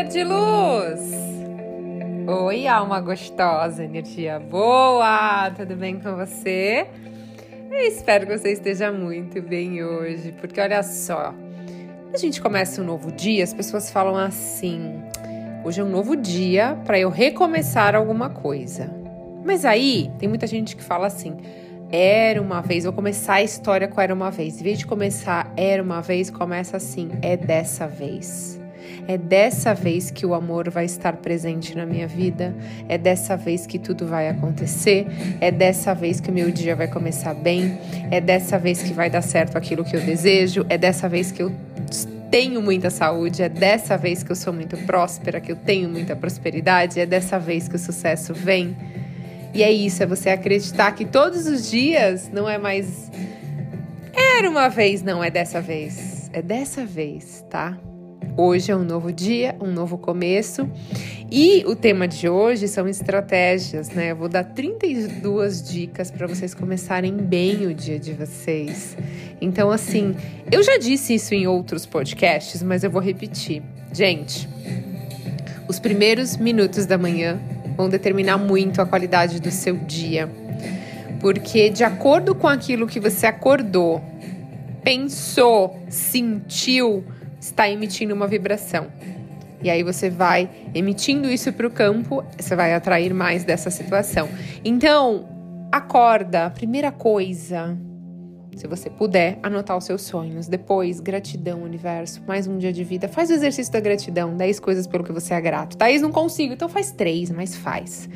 ser de luz! Oi, alma gostosa, energia boa! Tudo bem com você? Eu espero que você esteja muito bem hoje, porque olha só, a gente começa um novo dia, as pessoas falam assim: hoje é um novo dia para eu recomeçar alguma coisa. Mas aí tem muita gente que fala assim: era uma vez, vou começar a história com Era uma vez. Em vez de começar Era uma vez, começa assim: é dessa vez. É dessa vez que o amor vai estar presente na minha vida. É dessa vez que tudo vai acontecer. É dessa vez que o meu dia vai começar bem. É dessa vez que vai dar certo aquilo que eu desejo. É dessa vez que eu tenho muita saúde. É dessa vez que eu sou muito próspera, que eu tenho muita prosperidade. É dessa vez que o sucesso vem. E é isso, é você acreditar que todos os dias não é mais. Era uma vez, não é dessa vez. É dessa vez, tá? Hoje é um novo dia, um novo começo. E o tema de hoje são estratégias, né? Eu vou dar 32 dicas para vocês começarem bem o dia de vocês. Então, assim, eu já disse isso em outros podcasts, mas eu vou repetir. Gente, os primeiros minutos da manhã vão determinar muito a qualidade do seu dia. Porque de acordo com aquilo que você acordou, pensou, sentiu, está emitindo uma vibração. E aí você vai emitindo isso para o campo, você vai atrair mais dessa situação. Então, acorda, primeira coisa, se você puder, anotar os seus sonhos. Depois, gratidão, universo. Mais um dia de vida. Faz o exercício da gratidão. 10 coisas pelo que você é grato. Thaís, não consigo. Então faz três, mas faz.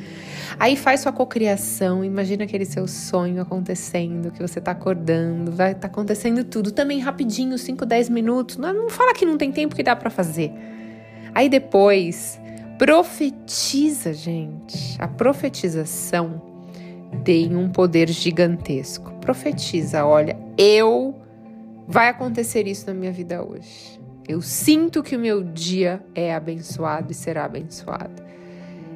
Aí faz sua cocriação. Imagina aquele seu sonho acontecendo, que você tá acordando. Vai tá acontecendo tudo. Também rapidinho, 5, 10 minutos. Não, não fala que não tem tempo que dá para fazer. Aí depois, profetiza, gente. A profetização tem um poder gigantesco. Profetiza, olha, eu vai acontecer isso na minha vida hoje. Eu sinto que o meu dia é abençoado e será abençoado.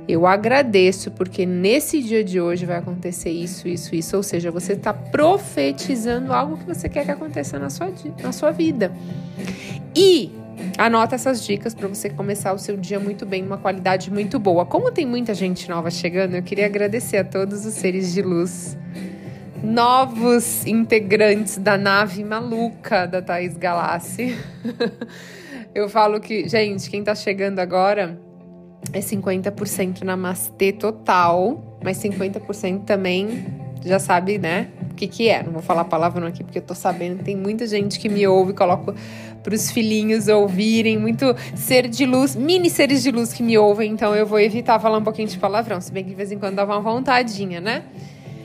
Eu agradeço porque nesse dia de hoje vai acontecer isso, isso, isso. Ou seja, você está profetizando algo que você quer que aconteça na sua, na sua vida. E Anota essas dicas para você começar o seu dia muito bem, uma qualidade muito boa. Como tem muita gente nova chegando, eu queria agradecer a todos os seres de luz, novos integrantes da nave maluca da Thaís Galassi. eu falo que, gente, quem tá chegando agora é 50% namastê total, mas 50% também já sabe, né? Que, que é. Não vou falar a palavra aqui porque eu tô sabendo. Tem muita gente que me ouve, coloco para os filhinhos ouvirem, muito ser de luz, mini seres de luz que me ouvem, então eu vou evitar falar um pouquinho de palavrão, se bem que de vez em quando dá uma vontadinha, né?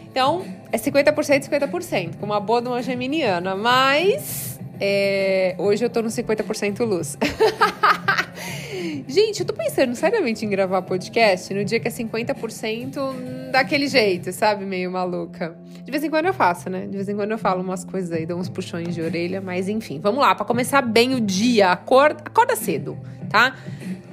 Então, é 50% e 50%, com uma boa de uma geminiana, mas é, hoje eu tô no 50% luz. Gente, eu tô pensando seriamente em gravar podcast no dia que é 50% daquele jeito, sabe? Meio maluca. De vez em quando eu faço, né? De vez em quando eu falo umas coisas aí, dou uns puxões de orelha, mas enfim, vamos lá, para começar bem o dia, acorda, acorda cedo, tá?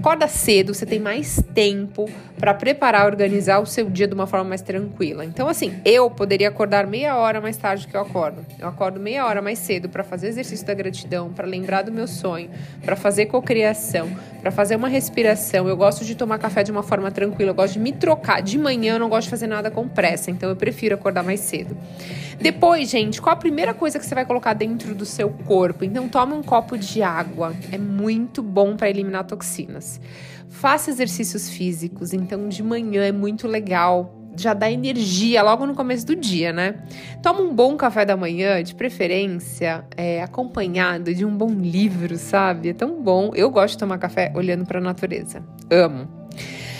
Acorda cedo, você tem mais tempo para preparar, organizar o seu dia de uma forma mais tranquila. Então, assim, eu poderia acordar meia hora mais tarde que eu acordo. Eu acordo meia hora mais cedo para fazer exercício da gratidão, para lembrar do meu sonho, para fazer cocriação, para fazer uma respiração. Eu gosto de tomar café de uma forma tranquila, eu gosto de me trocar. De manhã eu não gosto de fazer nada com pressa, então eu prefiro acordar mais cedo. Depois, gente, qual a primeira coisa que você vai colocar dentro do seu corpo? Então, toma um copo de água. É muito bom para eliminar toxinas. Faça exercícios físicos. Então, de manhã é muito legal já dá energia logo no começo do dia, né? Toma um bom café da manhã, de preferência, é, acompanhado de um bom livro, sabe? É tão bom. Eu gosto de tomar café olhando para a natureza. Amo.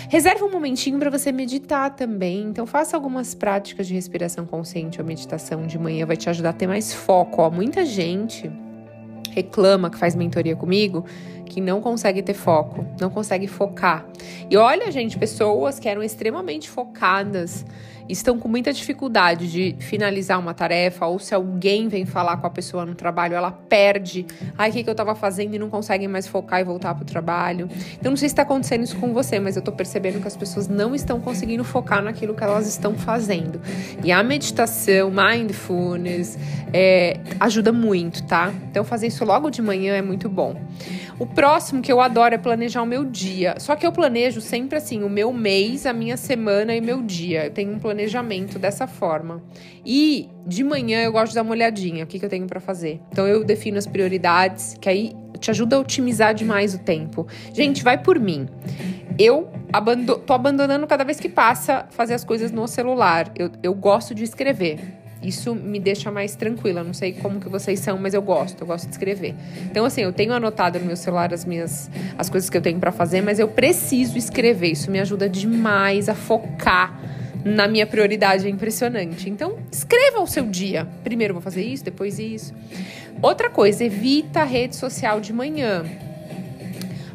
Reserve um momentinho para você meditar também. Então, faça algumas práticas de respiração consciente ou meditação de manhã, vai te ajudar a ter mais foco. Ó, muita gente reclama que faz mentoria comigo que não consegue ter foco, não consegue focar. E olha, gente, pessoas que eram extremamente focadas estão com muita dificuldade de finalizar uma tarefa, ou se alguém vem falar com a pessoa no trabalho, ela perde. Ai, o que, que eu tava fazendo e não consegue mais focar e voltar pro trabalho. Então, não sei se está acontecendo isso com você, mas eu tô percebendo que as pessoas não estão conseguindo focar naquilo que elas estão fazendo. E a meditação, mindfulness, é, ajuda muito, tá? Então, fazer isso logo de manhã é muito bom. O próximo que eu adoro é planejar o meu dia. Só que eu planejo sempre assim, o meu mês, a minha semana e meu dia. Eu tenho um planejamento dessa forma. E de manhã eu gosto de dar uma olhadinha, o que, que eu tenho para fazer. Então eu defino as prioridades, que aí te ajuda a otimizar demais o tempo. Gente, vai por mim. Eu abando tô abandonando cada vez que passa fazer as coisas no celular. Eu, eu gosto de escrever. Isso me deixa mais tranquila. Não sei como que vocês são, mas eu gosto. Eu gosto de escrever. Então, assim, eu tenho anotado no meu celular as minhas as coisas que eu tenho para fazer, mas eu preciso escrever. Isso me ajuda demais a focar na minha prioridade. É impressionante. Então, escreva o seu dia. Primeiro vou fazer isso, depois isso. Outra coisa, evita a rede social de manhã.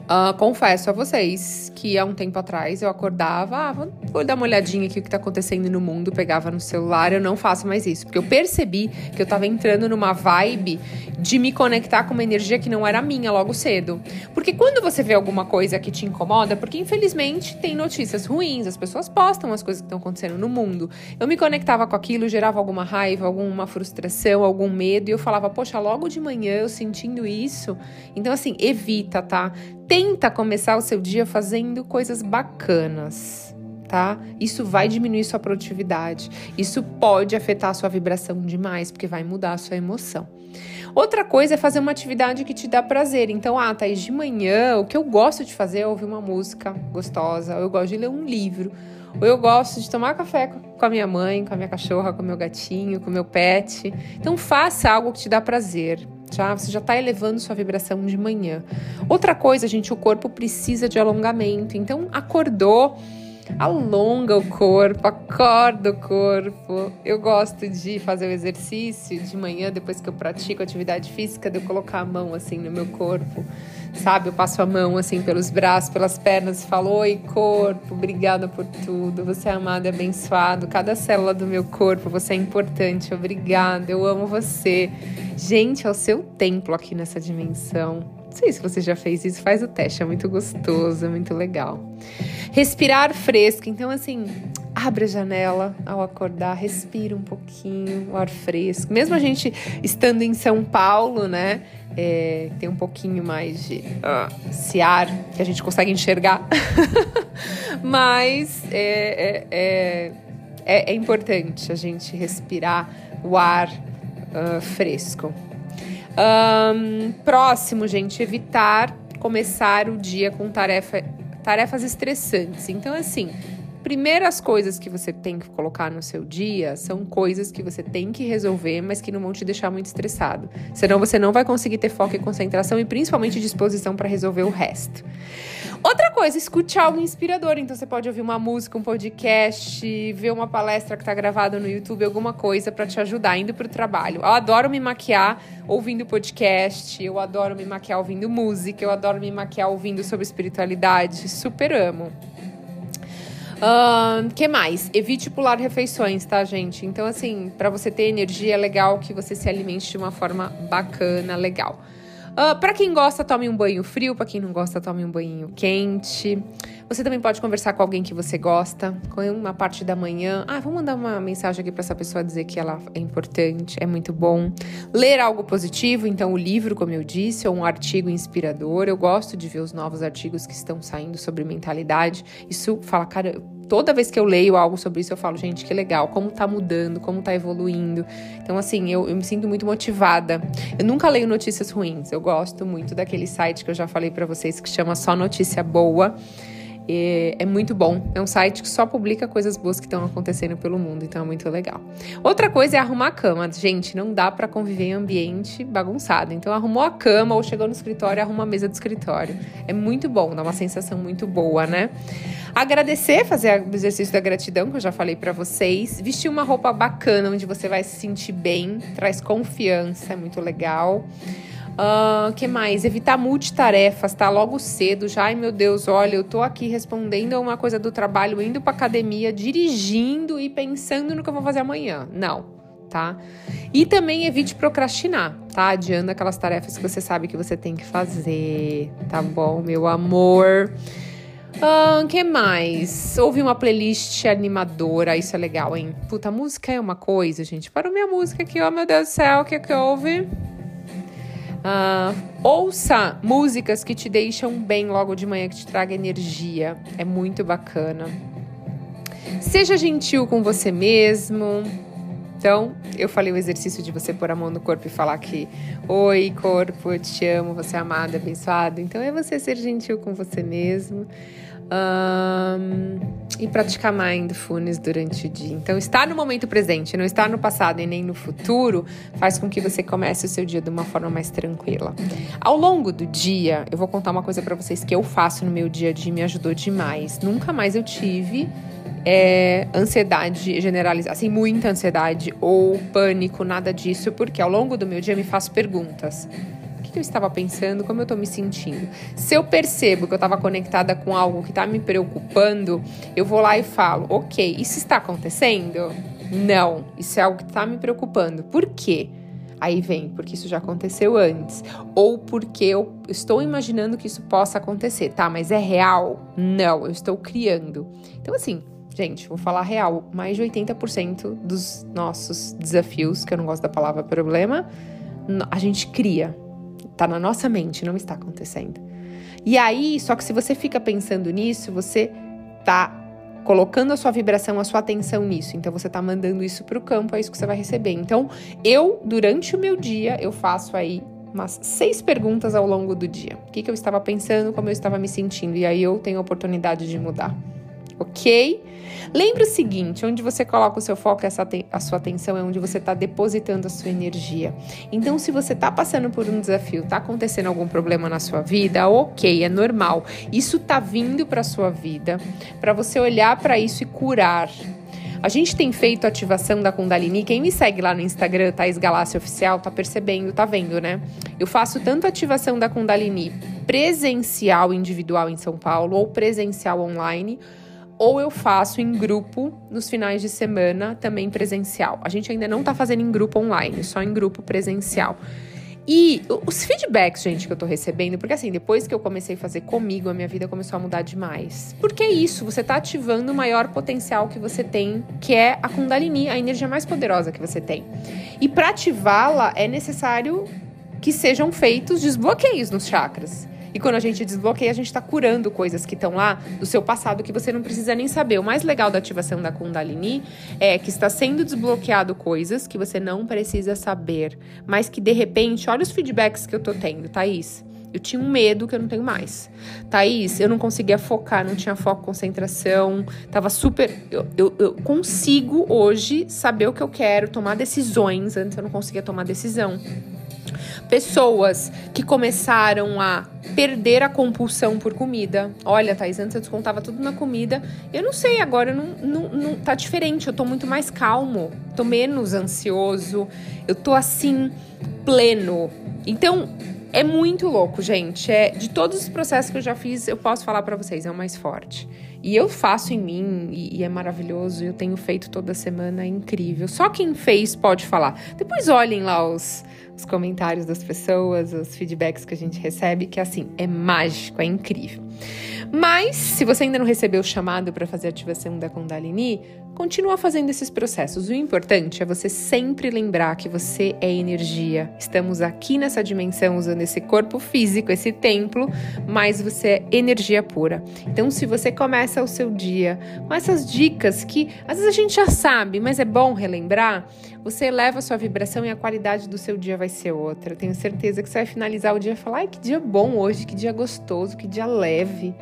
Uh, confesso a vocês que há um tempo atrás eu acordava, ah, vou, vou dar uma olhadinha aqui o que está acontecendo no mundo, pegava no celular, eu não faço mais isso, porque eu percebi que eu estava entrando numa vibe de me conectar com uma energia que não era minha logo cedo. Porque quando você vê alguma coisa que te incomoda, porque infelizmente tem notícias ruins, as pessoas postam as coisas que estão acontecendo no mundo. Eu me conectava com aquilo, gerava alguma raiva, alguma frustração, algum medo, e eu falava, poxa, logo de manhã eu sentindo isso. Então, assim, evita, tá? Tenta começar o seu dia fazendo coisas bacanas, tá? Isso vai diminuir sua produtividade. Isso pode afetar sua vibração demais, porque vai mudar a sua emoção. Outra coisa é fazer uma atividade que te dá prazer. Então, ah, Thaís, de manhã, o que eu gosto de fazer é ouvir uma música gostosa, ou eu gosto de ler um livro, ou eu gosto de tomar café com a minha mãe, com a minha cachorra, com o meu gatinho, com o meu pet. Então, faça algo que te dá prazer já você já está elevando sua vibração de manhã. Outra coisa, gente, o corpo precisa de alongamento. Então, acordou, alonga o corpo, acorda o corpo. Eu gosto de fazer o exercício de manhã, depois que eu pratico atividade física, de eu colocar a mão assim no meu corpo sabe? Eu passo a mão assim pelos braços, pelas pernas e falo: Oi, corpo, obrigada por tudo. Você é amado e abençoado. Cada célula do meu corpo, você é importante. Obrigada, eu amo você. Gente, é o seu templo aqui nessa dimensão. Não sei se você já fez isso, faz o teste, é muito gostoso, é muito legal. Respirar fresco, então assim, abre a janela ao acordar, respira um pouquinho o ar fresco. Mesmo a gente estando em São Paulo, né? é, tem um pouquinho mais de uh, esse ar que a gente consegue enxergar. Mas é, é, é, é, importante a gente respirar o ar uh, fresco. Um, próximo, gente, evitar começar o dia com tarefa, tarefas estressantes. Então, assim, primeiras coisas que você tem que colocar no seu dia são coisas que você tem que resolver, mas que não vão te deixar muito estressado. Senão você não vai conseguir ter foco e concentração e principalmente disposição para resolver o resto. Outra coisa, escute algo inspirador. Então você pode ouvir uma música, um podcast, ver uma palestra que está gravada no YouTube, alguma coisa para te ajudar indo para o trabalho. Eu adoro me maquiar ouvindo podcast, eu adoro me maquiar ouvindo música, eu adoro me maquiar ouvindo sobre espiritualidade. Super amo. Uh, que mais? Evite pular refeições, tá, gente? Então, assim, para você ter energia, é legal que você se alimente de uma forma bacana, legal. Uh, para quem gosta, tome um banho frio. Para quem não gosta, tome um banho quente. Você também pode conversar com alguém que você gosta, com uma parte da manhã. Ah, vou mandar uma mensagem aqui para essa pessoa dizer que ela é importante, é muito bom. Ler algo positivo, então o livro, como eu disse, ou um artigo inspirador. Eu gosto de ver os novos artigos que estão saindo sobre mentalidade. Isso fala, cara, toda vez que eu leio algo sobre isso, eu falo, gente, que legal, como tá mudando, como tá evoluindo. Então, assim, eu, eu me sinto muito motivada. Eu nunca leio notícias ruins, eu gosto muito daquele site que eu já falei para vocês que chama Só Notícia Boa. É, é, muito bom. É um site que só publica coisas boas que estão acontecendo pelo mundo, então é muito legal. Outra coisa é arrumar a cama. Gente, não dá para conviver em ambiente bagunçado. Então arrumou a cama ou chegou no escritório, arruma a mesa do escritório. É muito bom, dá uma sensação muito boa, né? Agradecer, fazer o exercício da gratidão, que eu já falei para vocês. Vestir uma roupa bacana, onde você vai se sentir bem, traz confiança, é muito legal. Uh, que mais? Evitar multitarefas, tá? Logo cedo, já, ai meu Deus, olha, eu tô aqui respondendo a uma coisa do trabalho, indo pra academia, dirigindo e pensando no que eu vou fazer amanhã. Não, tá? E também evite procrastinar, tá? Adiando aquelas tarefas que você sabe que você tem que fazer, tá bom, meu amor? Ah, que mais? Ouvi uma playlist animadora, isso é legal, hein? Puta, música é uma coisa, gente. Para minha música aqui, ó, oh, meu Deus do céu, o que é que houve? Uh, ouça músicas que te deixam bem logo de manhã, que te traga energia. É muito bacana. Seja gentil com você mesmo. Então, eu falei o exercício de você pôr a mão no corpo e falar que Oi, corpo, eu te amo, você é amado, abençoado. Então, é você ser gentil com você mesmo. Um, e praticar mindfulness durante o dia. Então, estar no momento presente, não estar no passado e nem no futuro, faz com que você comece o seu dia de uma forma mais tranquila. Ao longo do dia, eu vou contar uma coisa para vocês que eu faço no meu dia a dia e me ajudou demais. Nunca mais eu tive é, ansiedade generalizada, assim, muita ansiedade ou pânico, nada disso, porque ao longo do meu dia me faço perguntas. Que eu estava pensando, como eu estou me sentindo. Se eu percebo que eu estava conectada com algo que está me preocupando, eu vou lá e falo: ok, isso está acontecendo? Não, isso é algo que está me preocupando. Por quê? Aí vem, porque isso já aconteceu antes. Ou porque eu estou imaginando que isso possa acontecer. Tá, mas é real? Não, eu estou criando. Então, assim, Gente, vou falar real, mais de 80% dos nossos desafios, que eu não gosto da palavra problema, a gente cria. Tá na nossa mente, não está acontecendo. E aí, só que se você fica pensando nisso, você tá colocando a sua vibração, a sua atenção nisso. Então você tá mandando isso para o campo, é isso que você vai receber. Então, eu durante o meu dia, eu faço aí umas seis perguntas ao longo do dia. O que, que eu estava pensando, como eu estava me sentindo, e aí eu tenho a oportunidade de mudar ok? Lembre o seguinte: onde você coloca o seu foco, essa a sua atenção é onde você está depositando a sua energia. Então, se você está passando por um desafio, está acontecendo algum problema na sua vida, ok, é normal. Isso está vindo para sua vida, para você olhar para isso e curar. A gente tem feito ativação da Kundalini. Quem me segue lá no Instagram, Thais Galácia Oficial, tá percebendo, tá vendo, né? Eu faço tanto ativação da Kundalini presencial individual em São Paulo ou presencial online ou eu faço em grupo nos finais de semana, também presencial. A gente ainda não tá fazendo em grupo online, só em grupo presencial. E os feedbacks, gente, que eu tô recebendo, porque assim, depois que eu comecei a fazer comigo, a minha vida começou a mudar demais. Porque é isso, você tá ativando o maior potencial que você tem, que é a Kundalini, a energia mais poderosa que você tem. E para ativá-la é necessário que sejam feitos desbloqueios nos chakras. E quando a gente desbloqueia, a gente está curando coisas que estão lá do seu passado que você não precisa nem saber. O mais legal da ativação da Kundalini é que está sendo desbloqueado coisas que você não precisa saber, mas que de repente, olha os feedbacks que eu tô tendo, Thaís. Eu tinha um medo que eu não tenho mais. Thaís, eu não conseguia focar, não tinha foco, concentração, tava super. Eu, eu, eu, consigo hoje saber o que eu quero, tomar decisões. Antes eu não conseguia tomar decisão. Pessoas que começaram a perder a compulsão por comida. Olha, Thais, antes eu descontava tudo na comida. Eu não sei, agora não, não, não tá diferente. Eu tô muito mais calmo, tô menos ansioso, eu tô assim, pleno. Então, é muito louco, gente. É de todos os processos que eu já fiz, eu posso falar para vocês, é o mais forte. E eu faço em mim e, e, é maravilhoso. Eu tenho feito toda semana, é incrível. Só quem fez pode falar. Depois olhem lá os os comentários das pessoas, os feedbacks que a gente recebe, que assim, é mágico, é incrível. Mas, se você ainda não recebeu o chamado para fazer a ativação da Kundalini, continua fazendo esses processos. O importante é você sempre lembrar que você é energia. Estamos aqui nessa dimensão usando esse corpo físico, esse templo, mas você é energia pura. Então, se você começa o seu dia com essas dicas que às vezes a gente já sabe, mas é bom relembrar, você eleva a sua vibração e a qualidade do seu dia vai ser outra. Tenho certeza que você vai finalizar o dia e falar: ai, que dia bom hoje, que dia gostoso, que dia leve.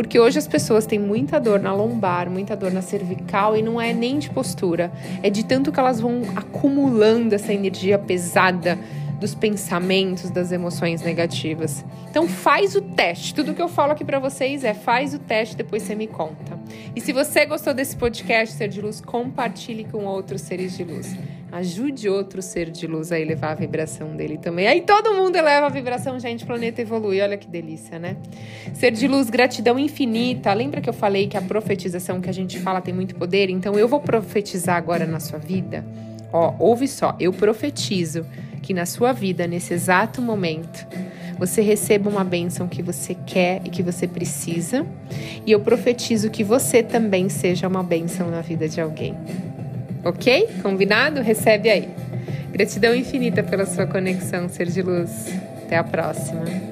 Porque hoje as pessoas têm muita dor na lombar, muita dor na cervical e não é nem de postura, é de tanto que elas vão acumulando essa energia pesada dos pensamentos, das emoções negativas. Então faz o teste. Tudo que eu falo aqui para vocês é faz o teste, depois você me conta. E se você gostou desse podcast Ser de Luz, compartilhe com outros seres de luz. Ajude outro ser de luz a elevar a vibração dele também. Aí todo mundo eleva a vibração, gente, o planeta evolui. Olha que delícia, né? Ser de luz, gratidão infinita. Lembra que eu falei que a profetização que a gente fala tem muito poder? Então eu vou profetizar agora na sua vida. Ó, ouve só, eu profetizo que na sua vida, nesse exato momento, você receba uma bênção que você quer e que você precisa. E eu profetizo que você também seja uma bênção na vida de alguém. Ok? Combinado? Recebe aí. Gratidão infinita pela sua conexão, ser de luz. Até a próxima.